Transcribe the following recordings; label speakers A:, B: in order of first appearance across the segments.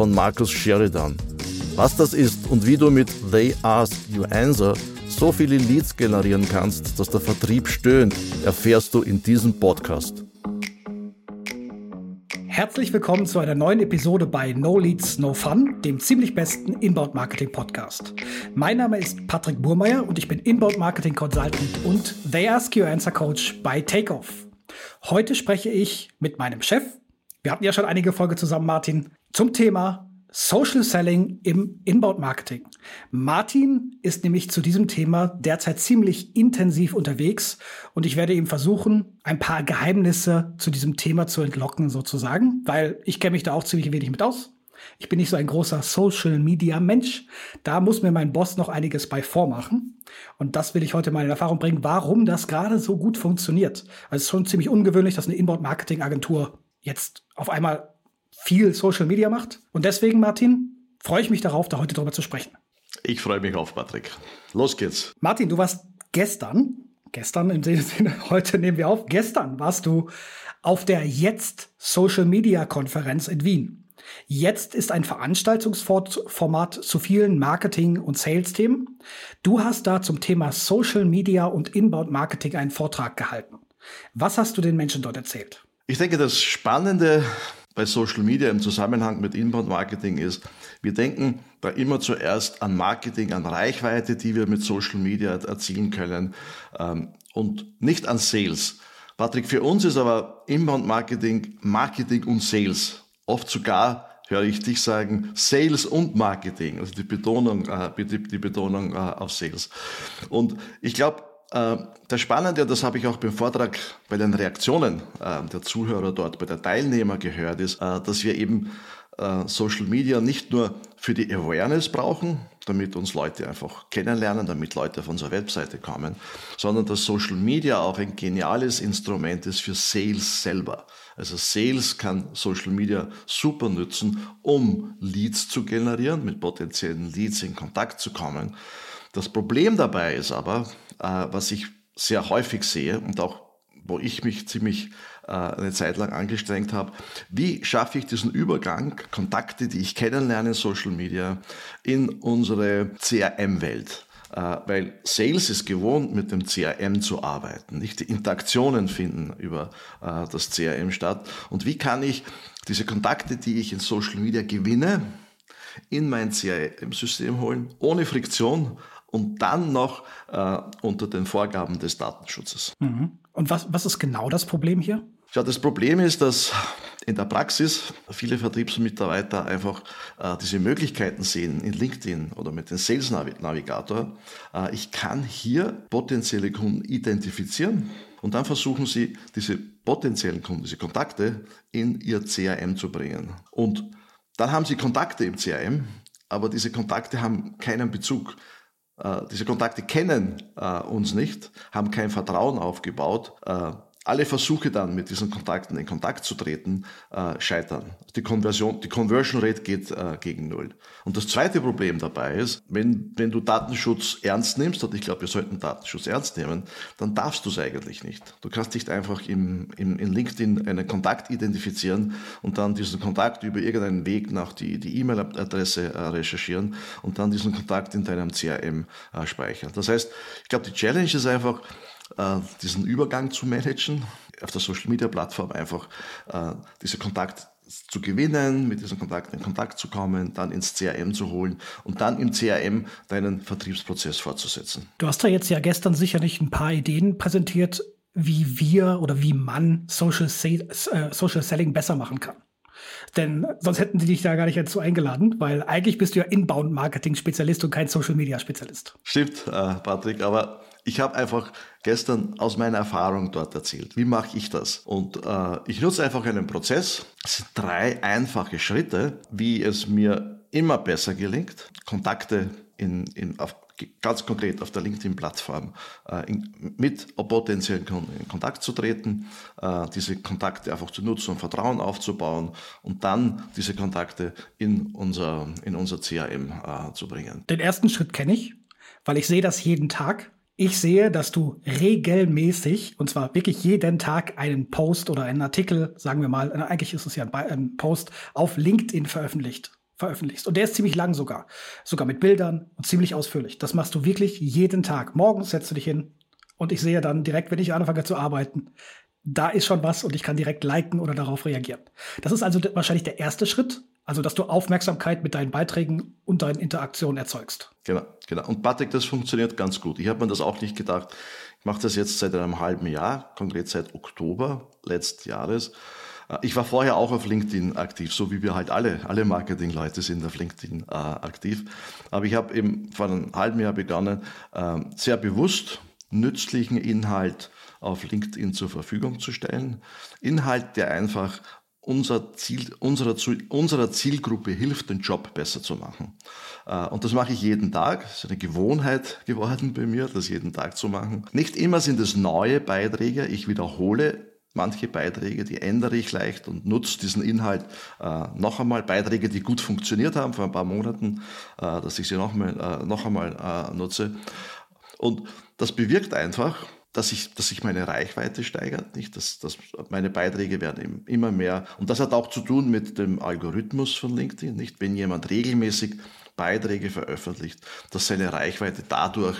A: von Markus Sheridan. Was das ist und wie du mit They Ask You Answer so viele Leads generieren kannst, dass der Vertrieb stöhnt, erfährst du in diesem Podcast.
B: Herzlich willkommen zu einer neuen Episode bei No Leads, No Fun, dem ziemlich besten Inbound Marketing Podcast. Mein Name ist Patrick Burmeier und ich bin Inbound Marketing Consultant und They Ask You Answer Coach bei Takeoff. Heute spreche ich mit meinem Chef. Wir hatten ja schon einige Folge zusammen, Martin, zum Thema Social Selling im Inbound Marketing. Martin ist nämlich zu diesem Thema derzeit ziemlich intensiv unterwegs und ich werde ihm versuchen, ein paar Geheimnisse zu diesem Thema zu entlocken sozusagen, weil ich kenne mich da auch ziemlich wenig mit aus. Ich bin nicht so ein großer Social Media Mensch. Da muss mir mein Boss noch einiges bei vormachen. Und das will ich heute mal in Erfahrung bringen, warum das gerade so gut funktioniert. Also es ist schon ziemlich ungewöhnlich, dass eine Inbound Marketing Agentur jetzt auf einmal viel Social Media macht. Und deswegen, Martin, freue ich mich darauf, da heute drüber zu sprechen.
A: Ich freue mich auf, Patrick. Los geht's.
B: Martin, du warst gestern, gestern im Sinne, heute nehmen wir auf, gestern warst du auf der Jetzt Social Media Konferenz in Wien. Jetzt ist ein Veranstaltungsformat zu vielen Marketing- und Sales-Themen. Du hast da zum Thema Social Media und Inbound Marketing einen Vortrag gehalten. Was hast du den Menschen dort erzählt?
A: Ich denke, das Spannende bei Social Media im Zusammenhang mit Inbound Marketing ist, wir denken da immer zuerst an Marketing, an Reichweite, die wir mit Social Media erzielen können ähm, und nicht an Sales. Patrick, für uns ist aber Inbound Marketing Marketing und Sales. Oft sogar höre ich dich sagen, Sales und Marketing, also die Betonung, äh, die, die Betonung äh, auf Sales. Und ich glaube, das Spannende, das habe ich auch beim Vortrag bei den Reaktionen äh, der Zuhörer dort, bei der Teilnehmer gehört, ist, äh, dass wir eben Social Media nicht nur für die Awareness brauchen, damit uns Leute einfach kennenlernen, damit Leute auf unsere Webseite kommen, sondern dass Social Media auch ein geniales Instrument ist für Sales selber. Also Sales kann Social Media super nutzen, um Leads zu generieren, mit potenziellen Leads in Kontakt zu kommen. Das Problem dabei ist aber, äh, was ich sehr häufig sehe und auch wo ich mich ziemlich äh, eine Zeit lang angestrengt habe, wie schaffe ich diesen Übergang, Kontakte, die ich kennenlerne in Social Media, in unsere CRM-Welt. Äh, weil Sales ist gewohnt, mit dem CRM zu arbeiten. Nicht die Interaktionen finden über das CRM statt. Und wie kann ich diese Kontakte, die ich in Social Media gewinne, in mein CRM-System holen, ohne Friktion, und dann noch äh, unter den Vorgaben des Datenschutzes.
B: Mhm. Und was, was ist genau das Problem hier?
A: Ja, das Problem ist, dass in der Praxis viele Vertriebsmitarbeiter einfach äh, diese Möglichkeiten sehen in LinkedIn oder mit dem Sales Navigator. Äh, ich kann hier potenzielle Kunden identifizieren und dann versuchen sie, diese potenziellen Kunden, diese Kontakte in ihr CRM zu bringen. Und dann haben sie Kontakte im CRM, aber diese Kontakte haben keinen Bezug diese Kontakte kennen äh, uns nicht, haben kein Vertrauen aufgebaut. Alle Versuche dann mit diesen Kontakten in Kontakt zu treten, äh, scheitern. Die Konversion, die Conversion Rate geht äh, gegen Null. Und das zweite Problem dabei ist, wenn, wenn du Datenschutz ernst nimmst, und ich glaube, wir sollten Datenschutz ernst nehmen, dann darfst du es eigentlich nicht. Du kannst nicht einfach im, im, in LinkedIn einen Kontakt identifizieren und dann diesen Kontakt über irgendeinen Weg nach die, die E-Mail-Adresse äh, recherchieren und dann diesen Kontakt in deinem CRM äh, speichern. Das heißt, ich glaube, die Challenge ist einfach, diesen Übergang zu managen, auf der Social Media Plattform einfach äh, diese Kontakt zu gewinnen, mit diesen Kontakten in Kontakt zu kommen, dann ins CRM zu holen und dann im CRM deinen Vertriebsprozess fortzusetzen.
B: Du hast da jetzt ja gestern sicherlich ein paar Ideen präsentiert, wie wir oder wie man Social, äh, Social Selling besser machen kann. Denn sonst hätten die dich da gar nicht dazu eingeladen, weil eigentlich bist du ja Inbound-Marketing-Spezialist und kein Social-Media-Spezialist.
A: Stimmt, äh, Patrick, aber ich habe einfach gestern aus meiner Erfahrung dort erzählt. Wie mache ich das? Und äh, ich nutze einfach einen Prozess. Es sind drei einfache Schritte, wie es mir immer besser gelingt, Kontakte in, in, auf, ganz konkret auf der LinkedIn-Plattform äh, mit potenziellen Kunden in Kontakt zu treten, äh, diese Kontakte einfach zu nutzen und Vertrauen aufzubauen und dann diese Kontakte in unser, in unser CRM äh, zu bringen.
B: Den ersten Schritt kenne ich, weil ich sehe das jeden Tag. Ich sehe, dass du regelmäßig, und zwar wirklich jeden Tag, einen Post oder einen Artikel, sagen wir mal, eigentlich ist es ja ein Post, auf LinkedIn veröffentlicht veröffentlichst. Und der ist ziemlich lang sogar. Sogar mit Bildern und ziemlich ausführlich. Das machst du wirklich jeden Tag. Morgens setzt du dich hin und ich sehe dann direkt, wenn ich anfange zu arbeiten, da ist schon was und ich kann direkt liken oder darauf reagieren. Das ist also wahrscheinlich der erste Schritt. Also, dass du Aufmerksamkeit mit deinen Beiträgen und deinen Interaktionen erzeugst.
A: Genau, genau. Und Patrick, das funktioniert ganz gut. Ich habe mir das auch nicht gedacht. Ich mache das jetzt seit einem halben Jahr, konkret seit Oktober letzten Jahres. Äh, ich war vorher auch auf LinkedIn aktiv, so wie wir halt alle, alle Marketingleute sind auf LinkedIn äh, aktiv. Aber ich habe eben vor einem halben Jahr begonnen, äh, sehr bewusst nützlichen Inhalt auf LinkedIn zur Verfügung zu stellen. Inhalt, der einfach unser Ziel, unserer, unserer Zielgruppe hilft, den Job besser zu machen. Äh, und das mache ich jeden Tag. Das ist eine Gewohnheit geworden bei mir, das jeden Tag zu machen. Nicht immer sind es neue Beiträge. Ich wiederhole manche Beiträge, die ändere ich leicht und nutze diesen Inhalt äh, noch einmal. Beiträge, die gut funktioniert haben vor ein paar Monaten, äh, dass ich sie noch, mal, noch einmal nutze. Und das bewirkt einfach, dass sich dass ich meine Reichweite steigert, nicht? Dass, dass meine Beiträge werden immer mehr. Und das hat auch zu tun mit dem Algorithmus von LinkedIn, nicht? Wenn jemand regelmäßig Beiträge veröffentlicht, dass seine Reichweite dadurch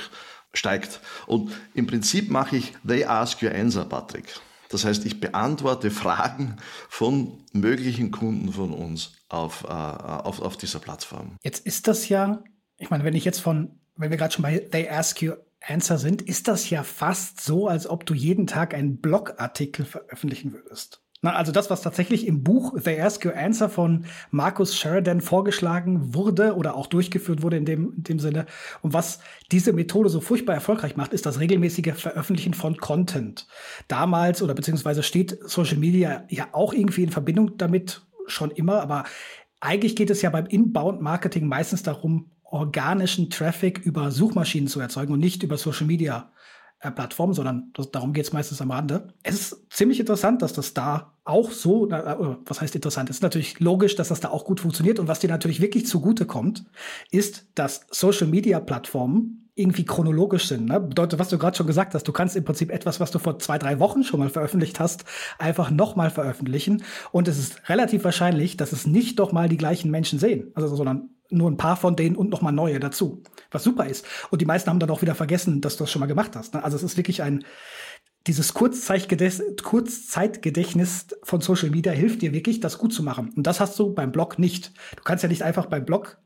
A: steigt. Und im Prinzip mache ich They Ask Your Answer, Patrick. Das heißt, ich beantworte Fragen von möglichen Kunden von uns auf, äh, auf, auf dieser Plattform.
B: Jetzt ist das ja, ich meine, wenn ich jetzt von, wenn wir gerade schon bei They Ask You Answer sind, ist das ja fast so, als ob du jeden Tag einen Blogartikel veröffentlichen würdest. Na, also das, was tatsächlich im Buch The Ask Your Answer von Markus Sheridan vorgeschlagen wurde oder auch durchgeführt wurde in dem, in dem Sinne. Und was diese Methode so furchtbar erfolgreich macht, ist das regelmäßige Veröffentlichen von Content. Damals oder beziehungsweise steht Social Media ja auch irgendwie in Verbindung damit schon immer, aber eigentlich geht es ja beim Inbound Marketing meistens darum, organischen Traffic über Suchmaschinen zu erzeugen und nicht über Social Media äh, Plattform, sondern das, darum geht es meistens am Rande. Es ist ziemlich interessant, dass das da auch so, äh, was heißt interessant? Es ist natürlich logisch, dass das da auch gut funktioniert. Und was dir natürlich wirklich zugute kommt, ist, dass Social Media Plattformen irgendwie chronologisch sind. Ne? Bedeutet, was du gerade schon gesagt hast, du kannst im Prinzip etwas, was du vor zwei, drei Wochen schon mal veröffentlicht hast, einfach nochmal veröffentlichen. Und es ist relativ wahrscheinlich, dass es nicht doch mal die gleichen Menschen sehen, also sondern nur ein paar von denen und nochmal neue dazu. Was super ist. Und die meisten haben dann auch wieder vergessen, dass du das schon mal gemacht hast. Ne? Also es ist wirklich ein, dieses Kurzzeitgedächtnis von Social Media hilft dir wirklich, das gut zu machen. Und das hast du beim Blog nicht. Du kannst ja nicht einfach beim Blog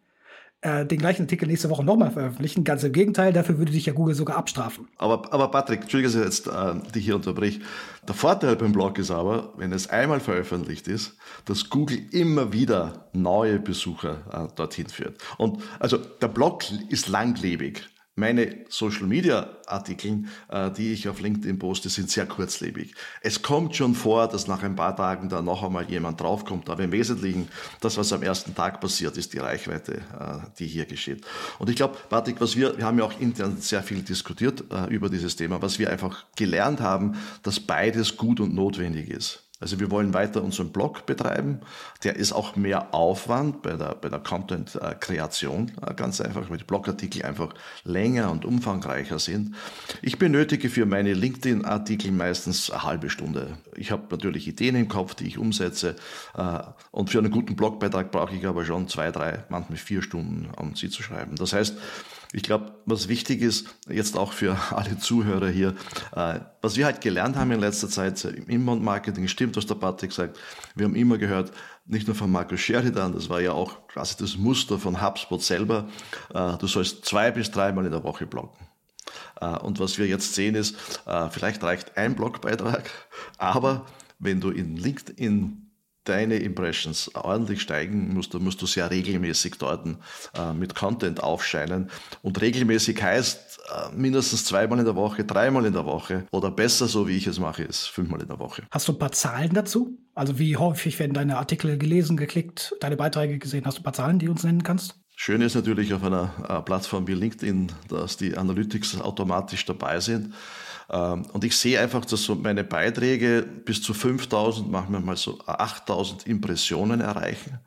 B: äh, den gleichen Artikel nächste Woche nochmal veröffentlichen. Ganz im Gegenteil, dafür würde dich ja Google sogar abstrafen.
A: Aber, aber Patrick, entschuldige, dass ich jetzt äh, dich hier unterbrich. Der Vorteil beim Blog ist aber, wenn es einmal veröffentlicht ist, dass Google immer wieder neue Besucher äh, dorthin führt. Und also der Blog ist langlebig. Meine Social-Media-Artikel, äh, die ich auf LinkedIn poste, sind sehr kurzlebig. Es kommt schon vor, dass nach ein paar Tagen da noch einmal jemand draufkommt, aber im Wesentlichen, das, was am ersten Tag passiert, ist die Reichweite, äh, die hier geschieht. Und ich glaube, Patrick, was wir, wir haben ja auch intern sehr viel diskutiert äh, über dieses Thema, was wir einfach gelernt haben, dass beides gut und notwendig ist. Also wir wollen weiter unseren Blog betreiben. Der ist auch mehr Aufwand bei der, bei der Content-Kreation, äh, ganz einfach, weil die Blogartikel einfach länger und umfangreicher sind. Ich benötige für meine LinkedIn-Artikel meistens eine halbe Stunde. Ich habe natürlich Ideen im Kopf, die ich umsetze. Äh, und für einen guten Blogbeitrag brauche ich aber schon zwei, drei, manchmal vier Stunden, um sie zu schreiben. Das heißt, ich glaube, was wichtig ist, jetzt auch für alle Zuhörer hier, äh, was wir halt gelernt haben in letzter Zeit im Inbound-Marketing, stimmt, was der Patrick sagt. Wir haben immer gehört, nicht nur von Markus Sheridan, das war ja auch quasi das Muster von HubSpot selber, äh, du sollst zwei bis dreimal in der Woche bloggen. Äh, und was wir jetzt sehen ist, äh, vielleicht reicht ein Blogbeitrag, aber wenn du in LinkedIn deine Impressions ordentlich steigen, musst du, musst du sehr regelmäßig dort äh, mit Content aufscheinen. Und regelmäßig heißt äh, mindestens zweimal in der Woche, dreimal in der Woche oder besser, so wie ich es mache, ist fünfmal in der Woche.
B: Hast du ein paar Zahlen dazu? Also wie häufig werden deine Artikel gelesen, geklickt, deine Beiträge gesehen? Hast du ein paar Zahlen, die du uns nennen kannst?
A: Schön ist natürlich auf einer äh, Plattform wie LinkedIn, dass die Analytics automatisch dabei sind. Ähm, und ich sehe einfach, dass so meine Beiträge bis zu 5000, manchmal mal so 8000 Impressionen erreichen.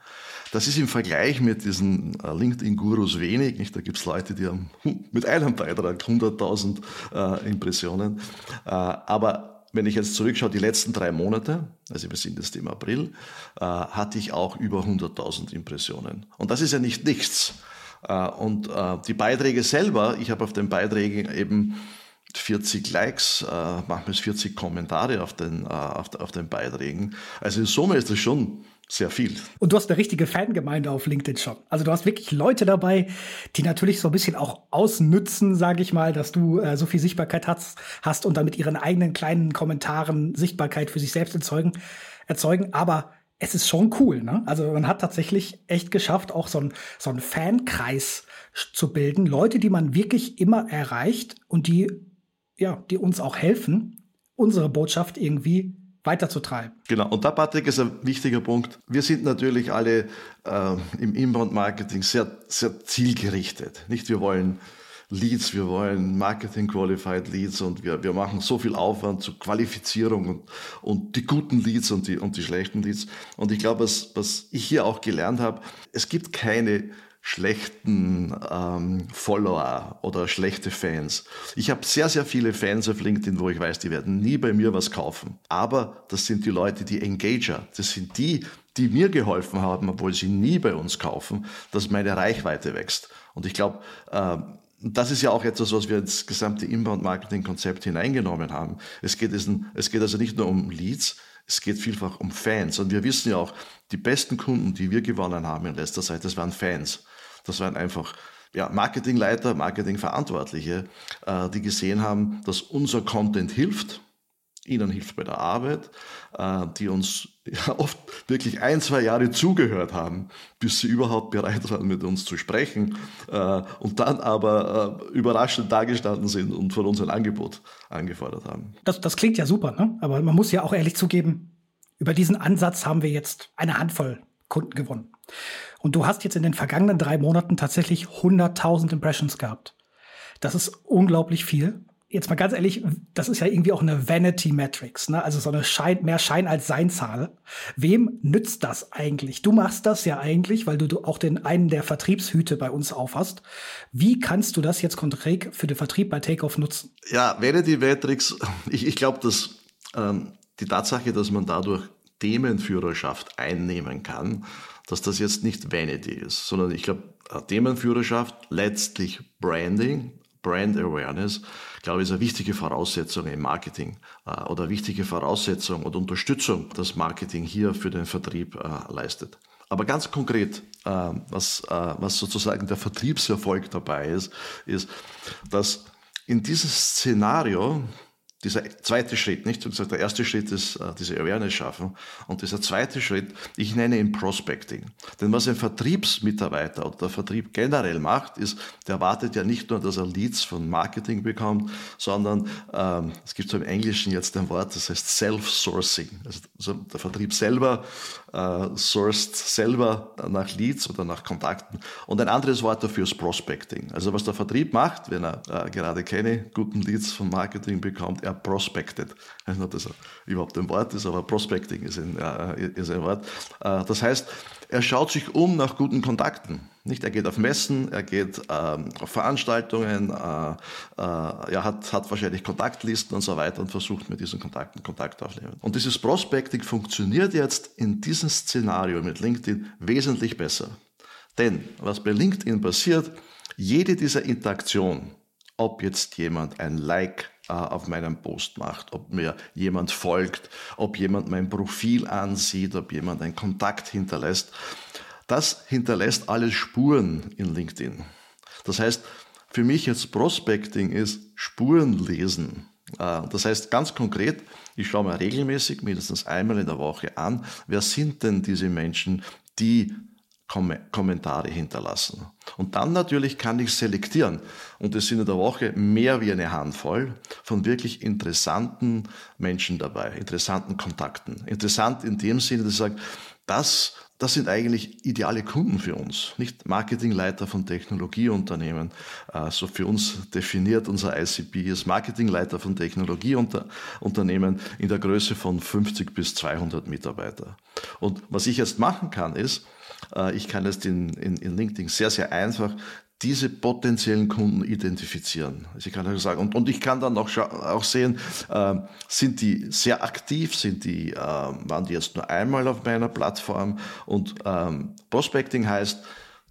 A: Das ist im Vergleich mit diesen äh, LinkedIn-Gurus wenig. Nicht? Da gibt es Leute, die haben mit einem Beitrag 100.000 äh, Impressionen. Äh, aber wenn ich jetzt zurückschaue, die letzten drei Monate, also wir sind jetzt im April, hatte ich auch über 100.000 Impressionen. Und das ist ja nicht nichts. Und die Beiträge selber, ich habe auf den Beiträgen eben 40 Likes, äh, manchmal 40 Kommentare auf den, äh, auf, auf den Beiträgen. Also in Summe ist das schon sehr viel.
B: Und du hast eine richtige Fangemeinde auf LinkedIn schon. Also du hast wirklich Leute dabei, die natürlich so ein bisschen auch ausnützen, sage ich mal, dass du äh, so viel Sichtbarkeit hast, hast und dann mit ihren eigenen kleinen Kommentaren Sichtbarkeit für sich selbst erzeugen. erzeugen. Aber es ist schon cool, ne? Also man hat tatsächlich echt geschafft, auch so einen so einen Fankreis zu bilden. Leute, die man wirklich immer erreicht und die ja, die uns auch helfen, unsere Botschaft irgendwie weiterzutreiben.
A: Genau, und da, Patrick, ist ein wichtiger Punkt. Wir sind natürlich alle äh, im Inbound-Marketing sehr, sehr zielgerichtet. Nicht, wir wollen Leads, wir wollen Marketing-Qualified Leads und wir, wir machen so viel Aufwand zur Qualifizierung und, und die guten Leads und die, und die schlechten Leads. Und ich glaube, was, was ich hier auch gelernt habe, es gibt keine schlechten ähm, Follower oder schlechte Fans. Ich habe sehr, sehr viele Fans auf LinkedIn, wo ich weiß, die werden nie bei mir was kaufen. Aber das sind die Leute, die Engager. Das sind die, die mir geholfen haben, obwohl sie nie bei uns kaufen, dass meine Reichweite wächst. Und ich glaube, äh, das ist ja auch etwas, was wir ins gesamte Inbound-Marketing-Konzept hineingenommen haben. Es geht, es geht also nicht nur um Leads, es geht vielfach um Fans. Und wir wissen ja auch, die besten Kunden, die wir gewonnen haben in letzter Zeit, das waren Fans. Das waren einfach ja, Marketingleiter, Marketingverantwortliche, äh, die gesehen haben, dass unser Content hilft, ihnen hilft bei der Arbeit, äh, die uns ja, oft wirklich ein, zwei Jahre zugehört haben, bis sie überhaupt bereit waren, mit uns zu sprechen äh, und dann aber äh, überraschend dagestanden sind und von uns ein Angebot angefordert haben.
B: Das, das klingt ja super, ne? aber man muss ja auch ehrlich zugeben, über diesen Ansatz haben wir jetzt eine Handvoll Kunden gewonnen. Und du hast jetzt in den vergangenen drei Monaten tatsächlich 100.000 Impressions gehabt. Das ist unglaublich viel. Jetzt mal ganz ehrlich, das ist ja irgendwie auch eine Vanity Metrics, ne? Also so eine Schein, mehr Schein als Seinzahl. Wem nützt das eigentlich? Du machst das ja eigentlich, weil du, auch den einen der Vertriebshüte bei uns aufhast. Wie kannst du das jetzt konkret für den Vertrieb bei Takeoff nutzen?
A: Ja, Vanity Metrics, ich, ich glaube, dass ähm, die Tatsache, dass man dadurch Themenführerschaft einnehmen kann, dass das jetzt nicht Vanity ist, sondern ich glaube, Themenführerschaft, letztlich Branding, Brand Awareness, glaube ich, ist eine wichtige Voraussetzung im Marketing äh, oder wichtige Voraussetzung und Unterstützung, das Marketing hier für den Vertrieb äh, leistet. Aber ganz konkret, äh, was, äh, was sozusagen der Vertriebserfolg dabei ist, ist, dass in diesem Szenario, dieser zweite Schritt, nicht? Gesagt, der erste Schritt ist äh, diese Awareness schaffen. Und dieser zweite Schritt, ich nenne ihn Prospecting. Denn was ein Vertriebsmitarbeiter oder der Vertrieb generell macht, ist, der erwartet ja nicht nur, dass er Leads von Marketing bekommt, sondern ähm, es gibt so im Englischen jetzt ein Wort, das heißt Self-Sourcing. Also, also der Vertrieb selber äh, sourced selber nach Leads oder nach Kontakten. Und ein anderes Wort dafür ist Prospecting. Also was der Vertrieb macht, wenn er äh, gerade keine guten Leads von Marketing bekommt, er prospected. Ich weiß nicht, ob das überhaupt ein Wort ist, aber Prospecting ist ein, ist ein Wort. Äh, das heißt, er schaut sich um nach guten Kontakten. Nicht, er geht auf Messen, er geht ähm, auf Veranstaltungen, äh, äh, er hat, hat wahrscheinlich Kontaktlisten und so weiter und versucht mit diesen Kontakten Kontakt aufnehmen. Und dieses Prospecting funktioniert jetzt in diesem Szenario mit LinkedIn wesentlich besser. Denn was bei LinkedIn passiert, jede dieser Interaktionen, ob jetzt jemand ein Like auf meinem Post macht, ob mir jemand folgt, ob jemand mein Profil ansieht, ob jemand einen Kontakt hinterlässt. Das hinterlässt alles Spuren in LinkedIn. Das heißt, für mich jetzt Prospecting ist Spuren lesen. Äh, das heißt ganz konkret, ich schaue mir regelmäßig, mindestens einmal in der Woche an, wer sind denn diese Menschen, die Kommentare hinterlassen. Und dann natürlich kann ich selektieren. Und es sind in der Woche mehr wie eine Handvoll von wirklich interessanten Menschen dabei, interessanten Kontakten. Interessant in dem Sinne, dass ich sage, das, das sind eigentlich ideale Kunden für uns, nicht Marketingleiter von Technologieunternehmen. Also für uns definiert unser ICP ist Marketingleiter von Technologieunternehmen in der Größe von 50 bis 200 Mitarbeiter. Und was ich jetzt machen kann, ist, äh, ich kann jetzt in, in, in LinkedIn sehr, sehr einfach diese potenziellen Kunden identifizieren. Also ich kann auch sagen, und, und ich kann dann auch, auch sehen, äh, sind die sehr aktiv, sind die, äh, waren die jetzt nur einmal auf meiner Plattform und ähm, Prospecting heißt,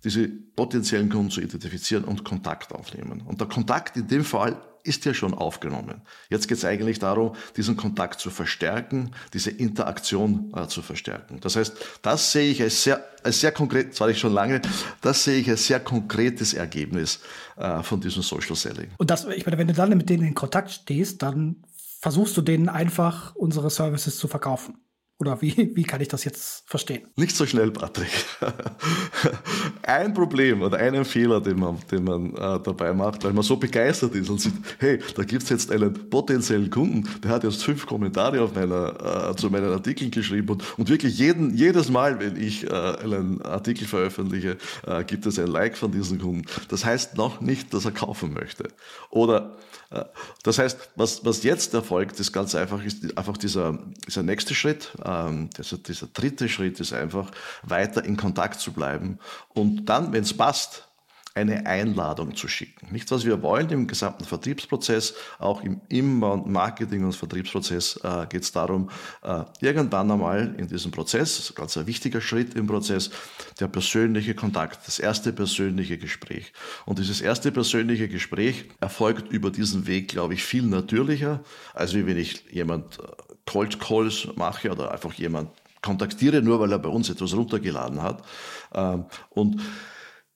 A: diese potenziellen Kunden zu identifizieren und Kontakt aufnehmen. Und der Kontakt in dem Fall ist ja schon aufgenommen. Jetzt geht es eigentlich darum, diesen Kontakt zu verstärken, diese Interaktion äh, zu verstärken. Das heißt, das sehe ich als sehr, als sehr konkret, zwar ich schon lange, das sehe ich als sehr konkretes Ergebnis äh, von diesem Social Selling.
B: Und das, ich meine, wenn du dann mit denen in Kontakt stehst, dann versuchst du denen einfach unsere Services zu verkaufen. Oder wie, wie kann ich das jetzt verstehen?
A: Nicht so schnell, Patrick. Ein Problem oder einen Fehler, den man, den man äh, dabei macht, weil man so begeistert ist und sieht, hey, da gibt es jetzt einen potenziellen Kunden, der hat jetzt fünf Kommentare auf meiner, äh, zu meinen Artikeln geschrieben und, und wirklich jeden, jedes Mal, wenn ich äh, einen Artikel veröffentliche, äh, gibt es ein Like von diesem Kunden. Das heißt noch nicht, dass er kaufen möchte. Oder äh, das heißt, was, was jetzt erfolgt, ist ganz einfach, ist einfach dieser, dieser nächste Schritt. Ähm, dieser, dritte Schritt ist einfach, weiter in Kontakt zu bleiben und dann, wenn es passt, eine Einladung zu schicken. Nicht, was wir wollen im gesamten Vertriebsprozess, auch im Inbound Marketing und Vertriebsprozess äh, geht es darum, äh, irgendwann einmal in diesem Prozess, ganz ein wichtiger Schritt im Prozess, der persönliche Kontakt, das erste persönliche Gespräch. Und dieses erste persönliche Gespräch erfolgt über diesen Weg, glaube ich, viel natürlicher, als wenn ich jemand äh, Cold Calls mache oder einfach jemand kontaktiere, nur weil er bei uns etwas runtergeladen hat. Ähm, und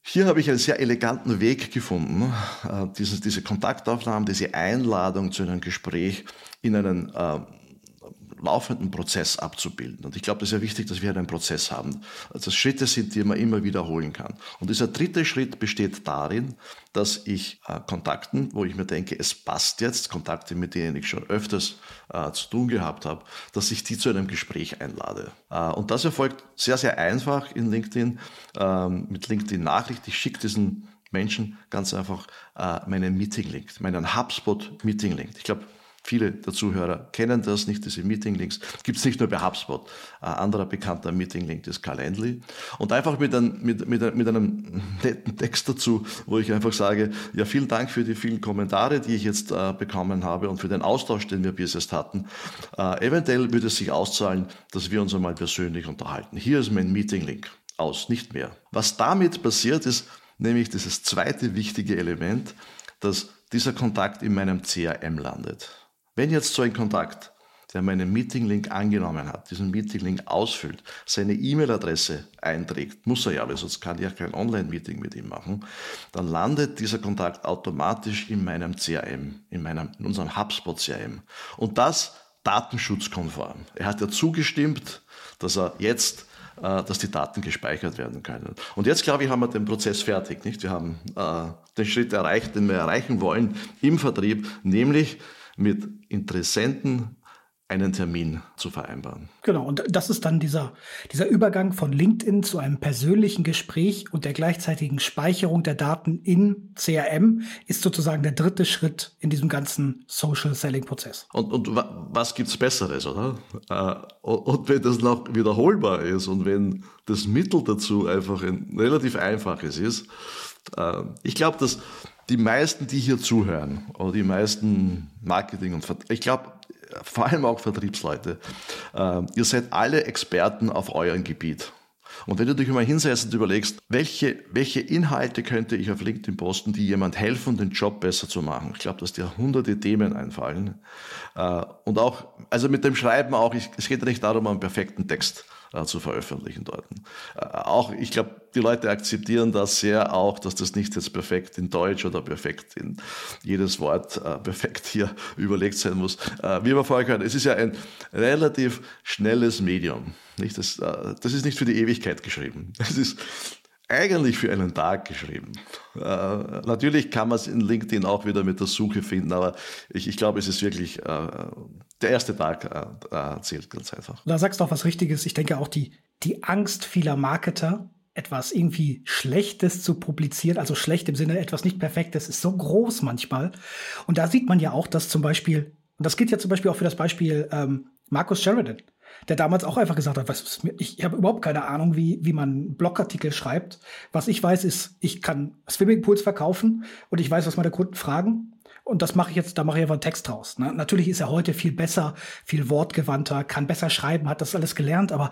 A: hier habe ich einen sehr eleganten Weg gefunden, äh, diese, Kontaktaufnahmen, diese Einladung zu einem Gespräch in einen äh, laufenden Prozess abzubilden. Und ich glaube, das ist ja wichtig, dass wir einen Prozess haben. Also dass Schritte sind, die man immer wiederholen kann. Und dieser dritte Schritt besteht darin, dass ich äh, Kontakten, wo ich mir denke, es passt jetzt, Kontakte, mit denen ich schon öfters äh, zu tun gehabt habe, dass ich die zu einem Gespräch einlade. Äh, und das erfolgt sehr, sehr einfach in LinkedIn, ähm, mit LinkedIn Nachricht. Ich schicke diesen Menschen ganz einfach äh, meinen Meeting-Link, meinen HubSpot-Meeting-Link. Ich glaube, Viele der Zuhörer kennen das nicht, diese Meeting-Links. Gibt es nicht nur bei HubSpot. Ein anderer bekannter Meeting-Link ist Calendly. Und einfach mit, ein, mit, mit, mit einem netten Text dazu, wo ich einfach sage, ja, vielen Dank für die vielen Kommentare, die ich jetzt äh, bekommen habe und für den Austausch, den wir bis jetzt hatten. Äh, eventuell würde es sich auszahlen, dass wir uns einmal persönlich unterhalten. Hier ist mein Meeting-Link. Aus, nicht mehr. Was damit passiert ist, nämlich dieses zweite wichtige Element, dass dieser Kontakt in meinem CRM landet. Wenn jetzt so ein Kontakt, der meinen Meeting-Link angenommen hat, diesen Meeting-Link ausfüllt, seine E-Mail-Adresse einträgt, muss er ja, weil sonst kann ich ja kein Online-Meeting mit ihm machen, dann landet dieser Kontakt automatisch in meinem CRM, in, meinem, in unserem HubSpot-CRM. Und das datenschutzkonform. Er hat ja zugestimmt, dass er jetzt äh, dass die Daten gespeichert werden können. Und jetzt, glaube ich, haben wir den Prozess fertig. Nicht? Wir haben äh, den Schritt erreicht, den wir erreichen wollen im Vertrieb, nämlich mit Interessenten einen Termin zu vereinbaren.
B: Genau, und das ist dann dieser, dieser Übergang von LinkedIn zu einem persönlichen Gespräch und der gleichzeitigen Speicherung der Daten in CRM ist sozusagen der dritte Schritt in diesem ganzen Social Selling Prozess.
A: Und, und was gibt's Besseres, oder? Äh, und wenn das noch wiederholbar ist und wenn das Mittel dazu einfach ein relativ einfaches ist, äh, ich glaube, dass die meisten, die hier zuhören, oder die meisten Marketing- und Vertrieb, ich glaube, vor allem auch Vertriebsleute, äh, ihr seid alle Experten auf eurem Gebiet. Und wenn du dich mal hinsetzt und überlegst, welche, welche Inhalte könnte ich auf LinkedIn posten, die jemand helfen, den Job besser zu machen? Ich glaube, dass dir hunderte Themen einfallen. Äh, und auch, also mit dem Schreiben auch, es geht ja nicht darum, einen perfekten Text äh, zu veröffentlichen dort. Äh, auch, ich glaube, die Leute akzeptieren das sehr auch, dass das nicht jetzt perfekt in Deutsch oder perfekt in jedes Wort äh, perfekt hier überlegt sein muss. Äh, wie wir vorher gehört, es ist ja ein relativ schnelles Medium. Nicht? Das, äh, das ist nicht für die Ewigkeit geschrieben. Es ist eigentlich für einen Tag geschrieben. Äh, natürlich kann man es in LinkedIn auch wieder mit der Suche finden, aber ich, ich glaube, es ist wirklich äh, der erste Tag äh, äh zählt ganz einfach.
B: Da sagst du auch was Richtiges. Ich denke auch die, die Angst vieler Marketer, etwas irgendwie Schlechtes zu publizieren, also schlecht im Sinne etwas nicht Perfektes, ist so groß manchmal. Und da sieht man ja auch, dass zum Beispiel, und das gilt ja zum Beispiel auch für das Beispiel ähm, Markus Sheridan der damals auch einfach gesagt hat, was, ich, habe überhaupt keine Ahnung, wie, wie man Blogartikel schreibt. Was ich weiß, ist, ich kann Swimmingpools verkaufen und ich weiß, was meine Kunden fragen. Und das mache ich jetzt, da mache ich einfach einen Text draus. Ne? Natürlich ist er heute viel besser, viel wortgewandter, kann besser schreiben, hat das alles gelernt, aber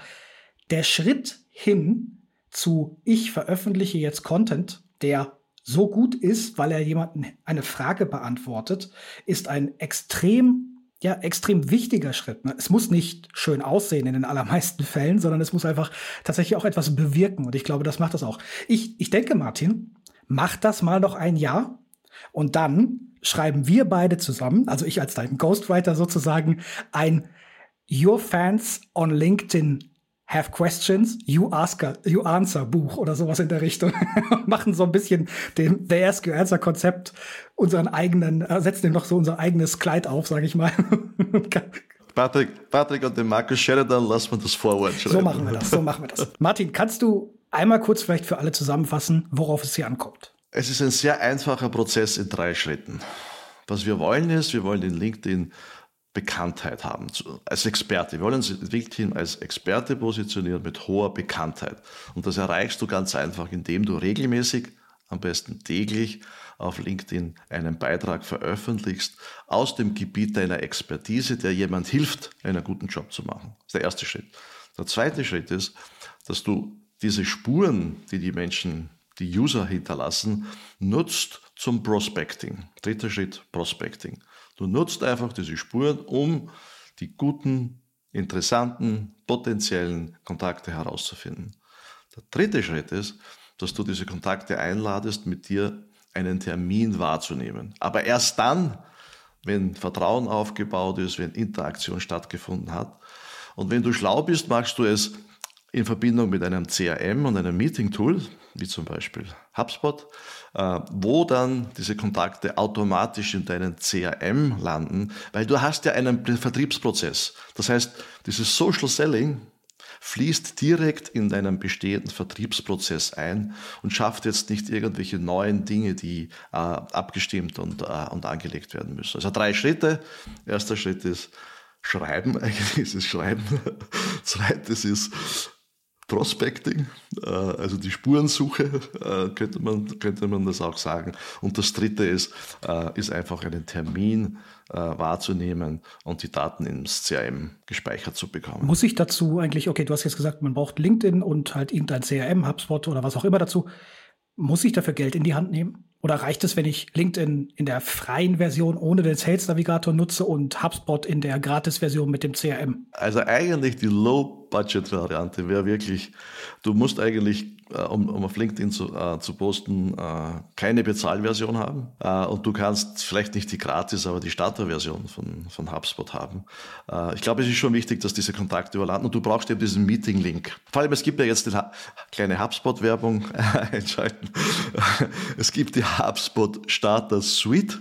B: der Schritt hin zu, ich veröffentliche jetzt Content, der so gut ist, weil er jemanden eine Frage beantwortet, ist ein extrem ja, extrem wichtiger Schritt. Ne? Es muss nicht schön aussehen in den allermeisten Fällen, sondern es muss einfach tatsächlich auch etwas bewirken. Und ich glaube, das macht das auch. Ich, ich denke, Martin, mach das mal noch ein Jahr und dann schreiben wir beide zusammen, also ich als dein Ghostwriter sozusagen, ein Your Fans on LinkedIn Have Questions, You Ask, You Answer Buch oder sowas in der Richtung. Machen so ein bisschen dem The Ask You Answer Konzept unseren eigenen, äh, setzen dem noch so unser eigenes Kleid auf, sage ich mal.
A: Patrick, Patrick und den Markus Sheridan lassen wir das Forward
B: schreiben. So machen wir das, so machen wir das. Martin, kannst du einmal kurz vielleicht für alle zusammenfassen, worauf es hier ankommt?
A: Es ist ein sehr einfacher Prozess in drei Schritten. Was wir wollen ist, wir wollen den LinkedIn Bekanntheit haben, als Experte. Wir wollen uns LinkedIn als Experte positionieren mit hoher Bekanntheit. Und das erreichst du ganz einfach, indem du regelmäßig, am besten täglich, auf LinkedIn einen Beitrag veröffentlichst aus dem Gebiet deiner Expertise, der jemand hilft, einen guten Job zu machen. Das ist der erste Schritt. Der zweite Schritt ist, dass du diese Spuren, die die Menschen, die User hinterlassen, nutzt zum Prospecting. Dritter Schritt, Prospecting. Du nutzt einfach diese Spuren, um die guten, interessanten, potenziellen Kontakte herauszufinden. Der dritte Schritt ist, dass du diese Kontakte einladest, mit dir einen Termin wahrzunehmen. Aber erst dann, wenn Vertrauen aufgebaut ist, wenn Interaktion stattgefunden hat. Und wenn du schlau bist, machst du es in Verbindung mit einem CRM und einem Meeting-Tool, wie zum Beispiel HubSpot, äh, wo dann diese Kontakte automatisch in deinen CRM landen, weil du hast ja einen Vertriebsprozess. Das heißt, dieses Social Selling fließt direkt in deinen bestehenden Vertriebsprozess ein und schafft jetzt nicht irgendwelche neuen Dinge, die äh, abgestimmt und, äh, und angelegt werden müssen. Also drei Schritte. Erster Schritt ist Schreiben, eigentlich ist es Schreiben. Zweites ist Prospecting, äh, also die Spurensuche, äh, könnte man, könnte man das auch sagen. Und das dritte ist, äh, ist einfach einen Termin wahrzunehmen und die Daten ins CRM gespeichert zu bekommen.
B: Muss ich dazu eigentlich, okay, du hast jetzt gesagt, man braucht LinkedIn und halt irgendein CRM, HubSpot oder was auch immer dazu. Muss ich dafür Geld in die Hand nehmen? Oder reicht es, wenn ich LinkedIn in der freien Version ohne den Sales Navigator nutze und HubSpot in der Gratis-Version mit dem CRM?
A: Also eigentlich die Low-Budget-Variante wäre wirklich, du musst eigentlich äh, um, um auf LinkedIn zu, äh, zu posten, äh, keine Bezahlversion haben. Äh, und du kannst vielleicht nicht die Gratis, aber die Starter-Version von, von HubSpot haben. Äh, ich glaube, es ist schon wichtig, dass diese Kontakte überlanden und du brauchst eben diesen Meeting-Link. Vor allem, es gibt ja jetzt die kleine HubSpot-Werbung einschalten. es gibt die HubSpot Starter Suite.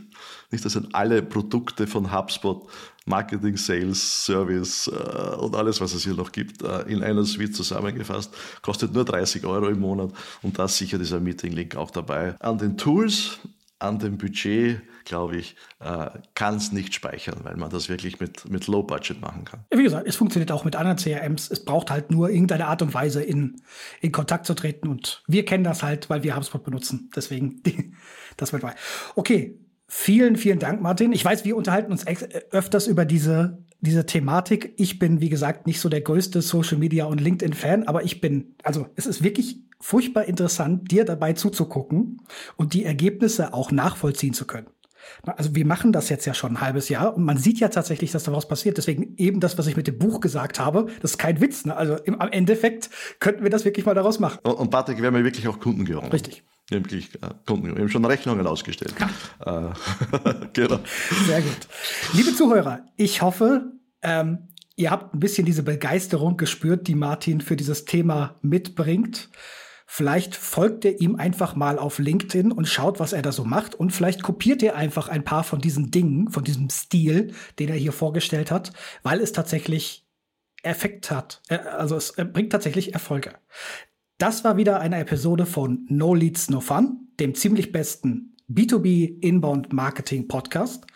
A: Nicht, das sind alle Produkte von HubSpot Marketing, Sales, Service äh, und alles, was es hier noch gibt, äh, in einer Suite zusammengefasst. Kostet nur 30 Euro im Monat und da sicher dieser Meeting-Link auch dabei. An den Tools, an dem Budget, glaube ich, äh, kann es nicht speichern, weil man das wirklich mit, mit Low Budget machen kann.
B: Wie gesagt, es funktioniert auch mit anderen CRMs. Es braucht halt nur irgendeine Art und Weise, in, in Kontakt zu treten. Und wir kennen das halt, weil wir HubSpot benutzen. Deswegen, das wird weiter. Okay, Vielen, vielen Dank, Martin. Ich weiß, wir unterhalten uns öfters über diese, diese Thematik. Ich bin, wie gesagt, nicht so der größte Social Media und LinkedIn-Fan, aber ich bin, also es ist wirklich furchtbar interessant, dir dabei zuzugucken und die Ergebnisse auch nachvollziehen zu können. Also wir machen das jetzt ja schon ein halbes Jahr und man sieht ja tatsächlich, dass da was passiert. Deswegen eben das, was ich mit dem Buch gesagt habe, das ist kein Witz. Ne? Also im, am Endeffekt könnten wir das wirklich mal daraus machen.
A: Und, und Patrick, wir haben ja wirklich auch Kunden gewonnen.
B: Richtig.
A: Wirklich, äh, Kunden, wir haben schon Rechnungen ausgestellt. Ja. Äh,
B: genau. Sehr gut. Liebe Zuhörer, ich hoffe, ähm, ihr habt ein bisschen diese Begeisterung gespürt, die Martin für dieses Thema mitbringt. Vielleicht folgt ihr ihm einfach mal auf LinkedIn und schaut, was er da so macht. Und vielleicht kopiert ihr einfach ein paar von diesen Dingen, von diesem Stil, den er hier vorgestellt hat, weil es tatsächlich Effekt hat. Also es bringt tatsächlich Erfolge. Das war wieder eine Episode von No Leads, No Fun, dem ziemlich besten B2B Inbound Marketing Podcast.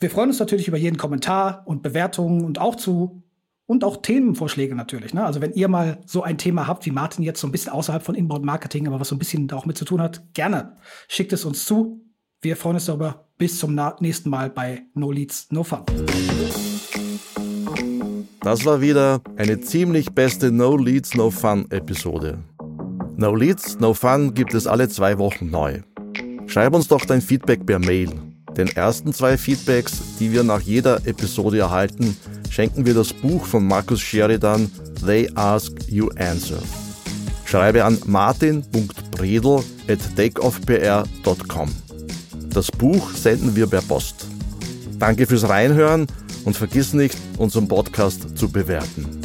B: Wir freuen uns natürlich über jeden Kommentar und Bewertungen und auch zu und auch Themenvorschläge natürlich. Ne? Also wenn ihr mal so ein Thema habt, wie Martin jetzt so ein bisschen außerhalb von Inbound Marketing, aber was so ein bisschen da auch mit zu tun hat, gerne schickt es uns zu. Wir freuen uns darüber. Bis zum nächsten Mal bei No Leads, No Fun.
A: Das war wieder eine ziemlich beste No Leads, No Fun Episode. No Leads, No Fun gibt es alle zwei Wochen neu. Schreib uns doch dein Feedback per Mail. Den ersten zwei Feedbacks, die wir nach jeder Episode erhalten, schenken wir das Buch von Markus Sheridan They Ask You Answer. Schreibe an martin.bredel at takeoffpr.com. Das Buch senden wir per Post. Danke fürs Reinhören und vergiss nicht, unseren Podcast zu bewerten.